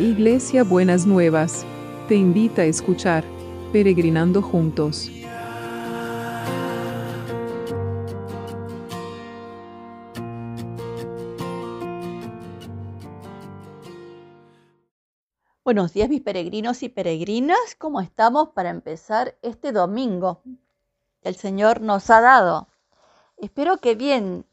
Iglesia Buenas Nuevas, te invita a escuchar Peregrinando Juntos. Buenos días mis peregrinos y peregrinas, ¿cómo estamos para empezar este domingo que el Señor nos ha dado? Espero que bien,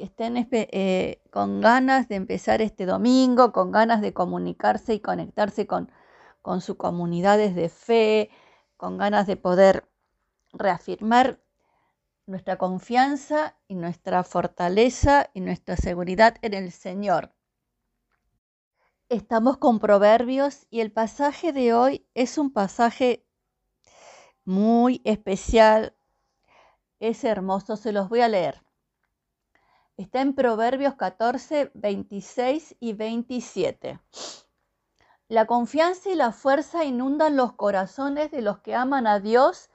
que estén eh, con ganas de empezar este domingo, con ganas de comunicarse y conectarse con, con sus comunidades de fe, con ganas de poder reafirmar nuestra confianza y nuestra fortaleza y nuestra seguridad en el Señor. Estamos con Proverbios y el pasaje de hoy es un pasaje muy especial, es hermoso, se los voy a leer. Está en Proverbios 14, 26 y 27. La confianza y la fuerza inundan los corazones de los que aman a Dios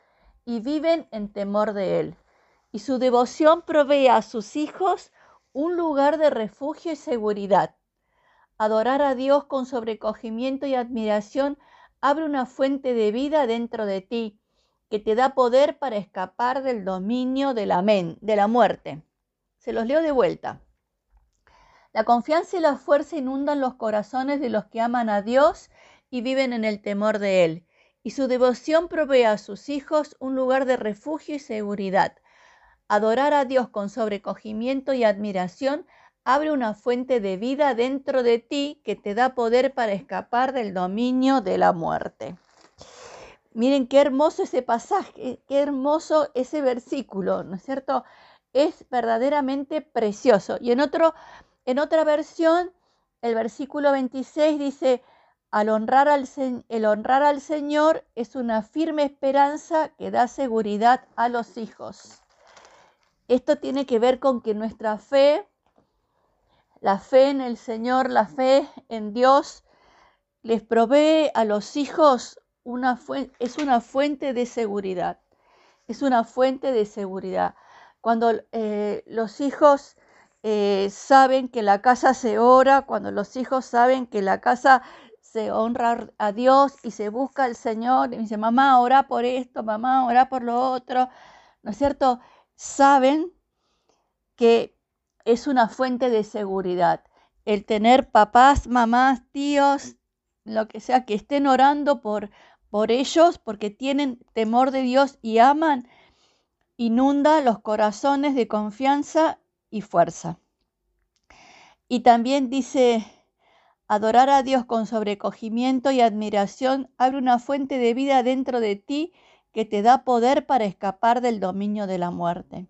y viven en temor de Él. Y su devoción provee a sus hijos un lugar de refugio y seguridad. Adorar a Dios con sobrecogimiento y admiración abre una fuente de vida dentro de ti que te da poder para escapar del dominio de la, de la muerte. Se los leo de vuelta. La confianza y la fuerza inundan los corazones de los que aman a Dios y viven en el temor de Él, y su devoción provee a sus hijos un lugar de refugio y seguridad. Adorar a Dios con sobrecogimiento y admiración abre una fuente de vida dentro de ti que te da poder para escapar del dominio de la muerte. Miren qué hermoso ese pasaje, qué hermoso ese versículo, ¿no es cierto? Es verdaderamente precioso. Y en, otro, en otra versión, el versículo 26 dice, al honrar al, el honrar al Señor es una firme esperanza que da seguridad a los hijos. Esto tiene que ver con que nuestra fe la fe en el Señor, la fe en Dios, les provee a los hijos una es una fuente de seguridad. Es una fuente de seguridad. Cuando eh, los hijos eh, saben que la casa se ora, cuando los hijos saben que la casa se honra a Dios y se busca al Señor, y dice, mamá, ora por esto, mamá, ora por lo otro, ¿no es cierto? Saben que es una fuente de seguridad. El tener papás, mamás, tíos, lo que sea, que estén orando por, por ellos porque tienen temor de Dios y aman, inunda los corazones de confianza y fuerza. Y también dice, adorar a Dios con sobrecogimiento y admiración abre una fuente de vida dentro de ti que te da poder para escapar del dominio de la muerte.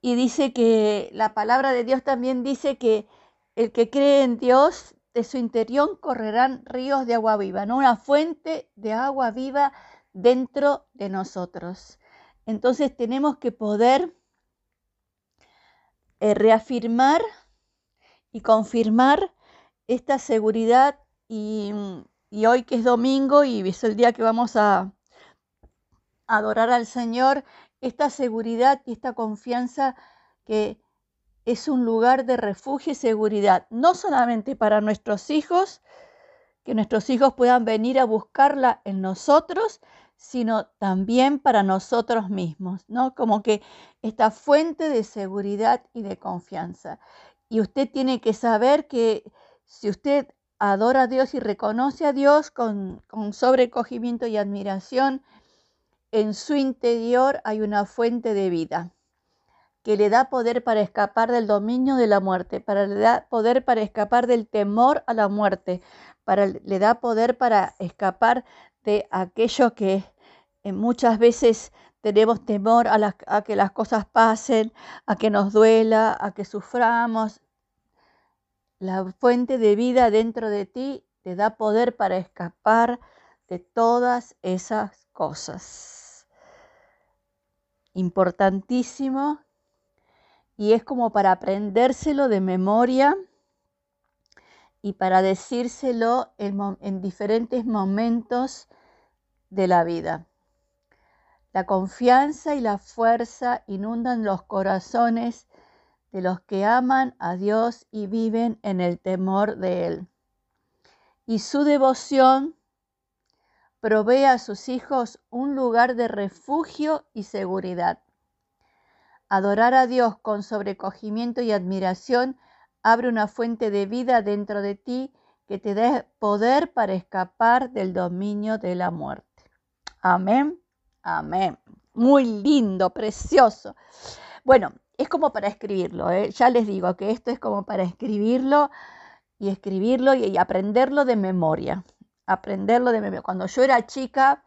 Y dice que la palabra de Dios también dice que el que cree en Dios, de su interior correrán ríos de agua viva, ¿no? Una fuente de agua viva dentro de nosotros. Entonces tenemos que poder eh, reafirmar y confirmar esta seguridad y, y, hoy que es domingo y es el día que vamos a adorar al Señor, esta seguridad y esta confianza que es un lugar de refugio y seguridad, no solamente para nuestros hijos, que nuestros hijos puedan venir a buscarla en nosotros, sino también para nosotros mismos, ¿no? Como que esta fuente de seguridad y de confianza. Y usted tiene que saber que si usted adora a Dios y reconoce a Dios con, con sobrecogimiento y admiración, en su interior hay una fuente de vida que le da poder para escapar del dominio de la muerte, para le da poder para escapar del temor a la muerte, le da poder para escapar de aquello que eh, muchas veces tenemos temor a, a que las cosas pasen, a que nos duela, a que suframos. La fuente de vida dentro de ti te da poder para escapar de todas esas cosas. Importantísimo. Y es como para aprendérselo de memoria y para decírselo en, diferentes momentos de la vida. La confianza y la fuerza inundan los corazones de los que aman a Dios y viven en el temor de Él. y su devoción provee a sus hijos un lugar de refugio y seguridad. Adorar a Dios con sobrecogimiento y admiración abre una fuente de vida dentro de ti que te dé poder para escapar del dominio de la muerte. Amén, amén. Muy lindo, precioso. Bueno, es como para escribirlo, ¿eh? ya les digo que esto es como para escribirlo y escribirlo y, aprenderlo de memoria. Aprenderlo de memoria. Cuando yo era chica,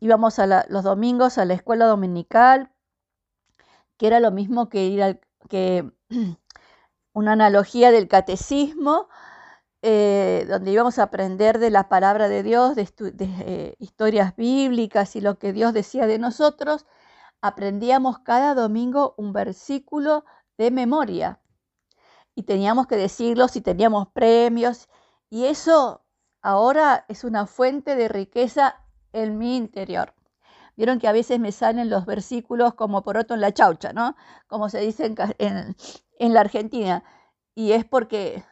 íbamos los domingos a la escuela dominical, que era lo mismo que ir al, que una analogía del catecismo, eh, donde íbamos a aprender de la palabra de Dios, de, eh, historias bíblicas y lo que Dios decía de nosotros, aprendíamos cada domingo un versículo de memoria y teníamos que decirlo si teníamos premios y eso ahora es una fuente de riqueza en mi interior. Vieron que a veces me salen los versículos como por otro en la chaucha, ¿no? Como se dice en, en la Argentina. Y es porque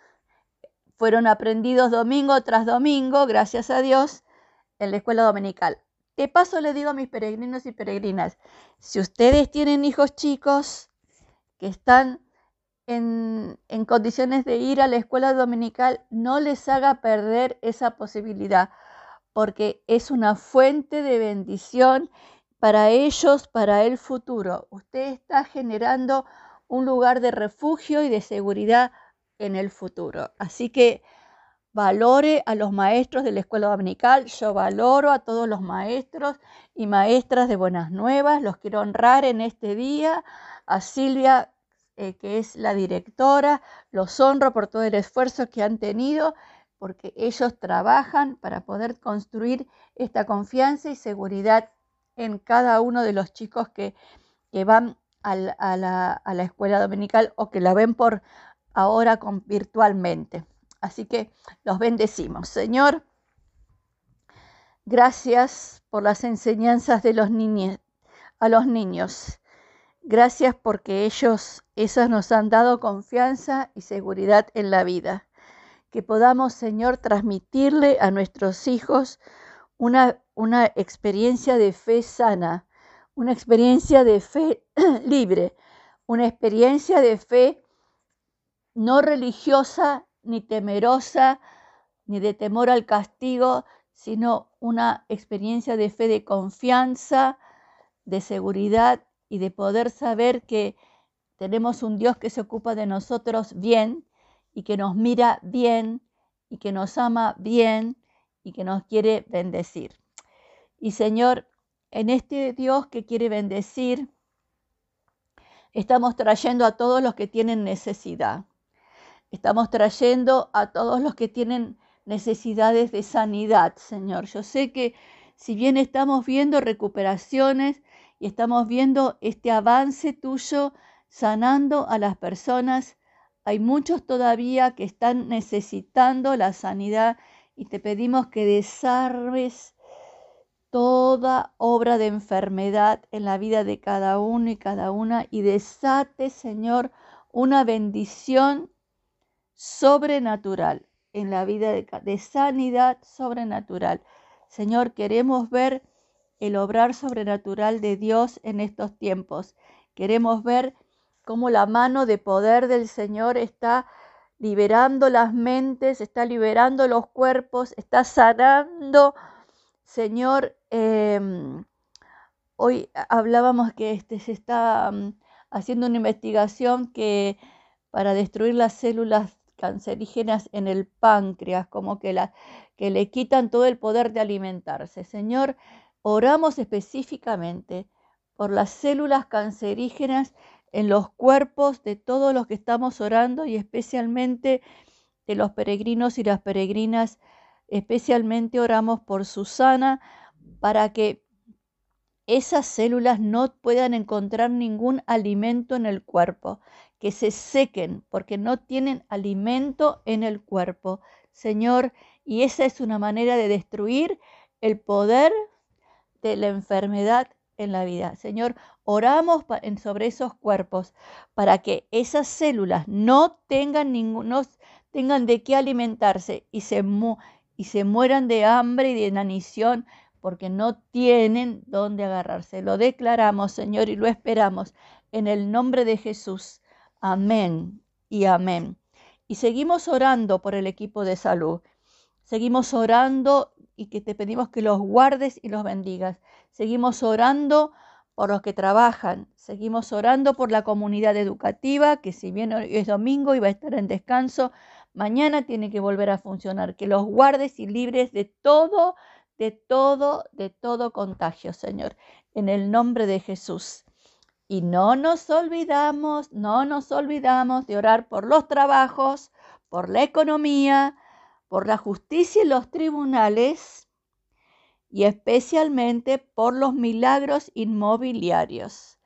fueron aprendidos domingo tras domingo, gracias a Dios, en la escuela dominical. De paso le digo a mis peregrinos y peregrinas, si ustedes tienen hijos chicos que están en, en, condiciones de ir a la escuela dominical, no les haga perder esa posibilidad, porque es una fuente de bendición para ellos, para el futuro. Usted está generando un lugar de refugio y de seguridad en el futuro. Así que valore a los maestros de la escuela dominical. Yo valoro a todos los maestros y maestras de Buenas Nuevas. Los quiero honrar en este día. A Silvia, eh, que es la directora, los honro por todo el esfuerzo que han tenido porque ellos trabajan para poder construir esta confianza y seguridad en cada uno de los chicos que, van a la, escuela dominical o que la ven por ahora con, virtualmente. Así que los bendecimos. Señor, gracias por las enseñanzas de los niños, a los niños. Gracias porque ellos, esas nos han dado confianza y seguridad en la vida que podamos, Señor, transmitirle a nuestros hijos una, una experiencia de fe sana, una experiencia de fe libre, una experiencia de fe no religiosa ni temerosa, ni de temor al castigo, sino una experiencia de fe de confianza, de seguridad y de poder saber que tenemos un Dios que se ocupa de nosotros bien y que nos mira bien y que nos ama bien y que nos quiere bendecir. Y Señor, en este Dios que quiere bendecir, estamos trayendo a todos los que tienen necesidad. Estamos trayendo a todos los que tienen necesidades de sanidad, Señor. Yo sé que si bien estamos viendo recuperaciones y estamos viendo este avance tuyo sanando a las personas, hay muchos todavía que están necesitando la sanidad y te pedimos que desarmes toda obra de enfermedad en la vida de cada uno y cada una y desate, Señor, una bendición sobrenatural en la vida de, sanidad sobrenatural. Señor, queremos ver el obrar sobrenatural de Dios en estos tiempos. Queremos ver cómo la mano de poder del Señor está liberando las mentes, está liberando los cuerpos, está sanando. Señor, em, hoy hablábamos que este, se está mm, haciendo una investigación que para destruir las células cancerígenas en el páncreas, como que, la, que le quitan todo el poder de alimentarse. Señor, oramos específicamente por las células cancerígenas en los cuerpos de todos los que estamos orando y especialmente de los peregrinos y las peregrinas. Especialmente oramos por Susana para que esas células no puedan encontrar ningún alimento en el cuerpo, que se sequen porque no tienen alimento en el cuerpo. Señor, y esa es una manera de destruir el poder de la enfermedad en la vida. Señor, oramos sobre esos cuerpos para que esas células no tengan, tengan de qué alimentarse y se, y se mueran de hambre y de inanición porque no tienen dónde agarrarse. Lo declaramos, Señor, y lo esperamos en el nombre de Jesús. Amén y amén. Y seguimos orando por el equipo de salud. Seguimos orando y que te pedimos que los guardes y los bendigas. Seguimos orando por los que trabajan. Seguimos orando por la comunidad educativa, que si bien hoy es domingo y va a estar en descanso, mañana tiene que volver a funcionar. Que los guardes y libres de todo, de todo, de todo contagio, Señor, en el nombre de Jesús. Y no nos olvidamos, no nos olvidamos de orar por los trabajos, por la economía, por la justicia y los tribunales y especialmente por los milagros inmobiliarios.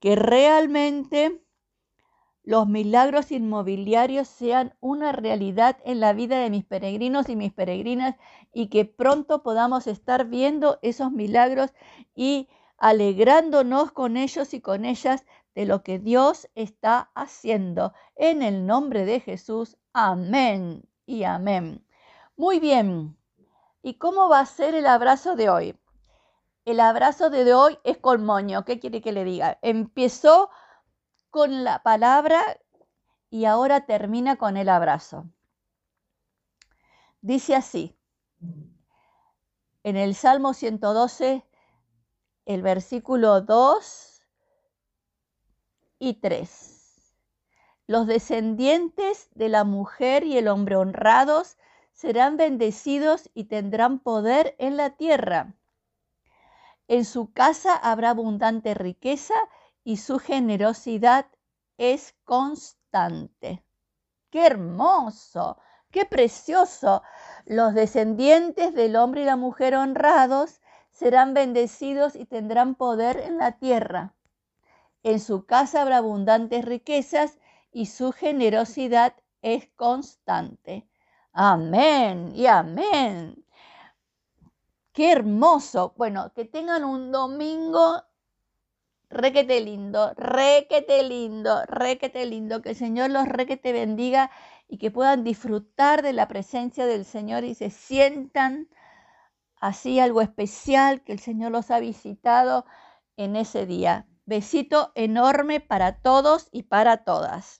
Que realmente los milagros inmobiliarios sean una realidad en la vida de mis peregrinos y mis peregrinas y que pronto podamos estar viendo esos milagros y alegrándonos con ellos y con ellas de lo que Dios está haciendo. En el nombre de Jesús, amén y amén. Muy bien. ¿Y cómo va a ser el abrazo de hoy? El abrazo de hoy es con moño. ¿Qué quiere que le diga? Empezó con la palabra y ahora termina con el abrazo. Dice así, en el Salmo 112, el versículo 2 y 3. Los descendientes de la mujer y el hombre honrados serán bendecidos y tendrán poder en la tierra. En su casa habrá abundante riqueza y su generosidad es constante. ¡Qué hermoso! ¡Qué precioso! Los descendientes del hombre y la mujer honrados serán bendecidos y tendrán poder en la tierra. En su casa habrá abundantes riquezas y su generosidad es constante. Amén y amén. Qué hermoso. Bueno, que tengan un domingo requete lindo, requete lindo, requete lindo. Que el Señor los requete bendiga y que puedan disfrutar de la presencia del Señor y se sientan así algo especial que el Señor los ha visitado en ese día. Besito enorme para todos y para todas.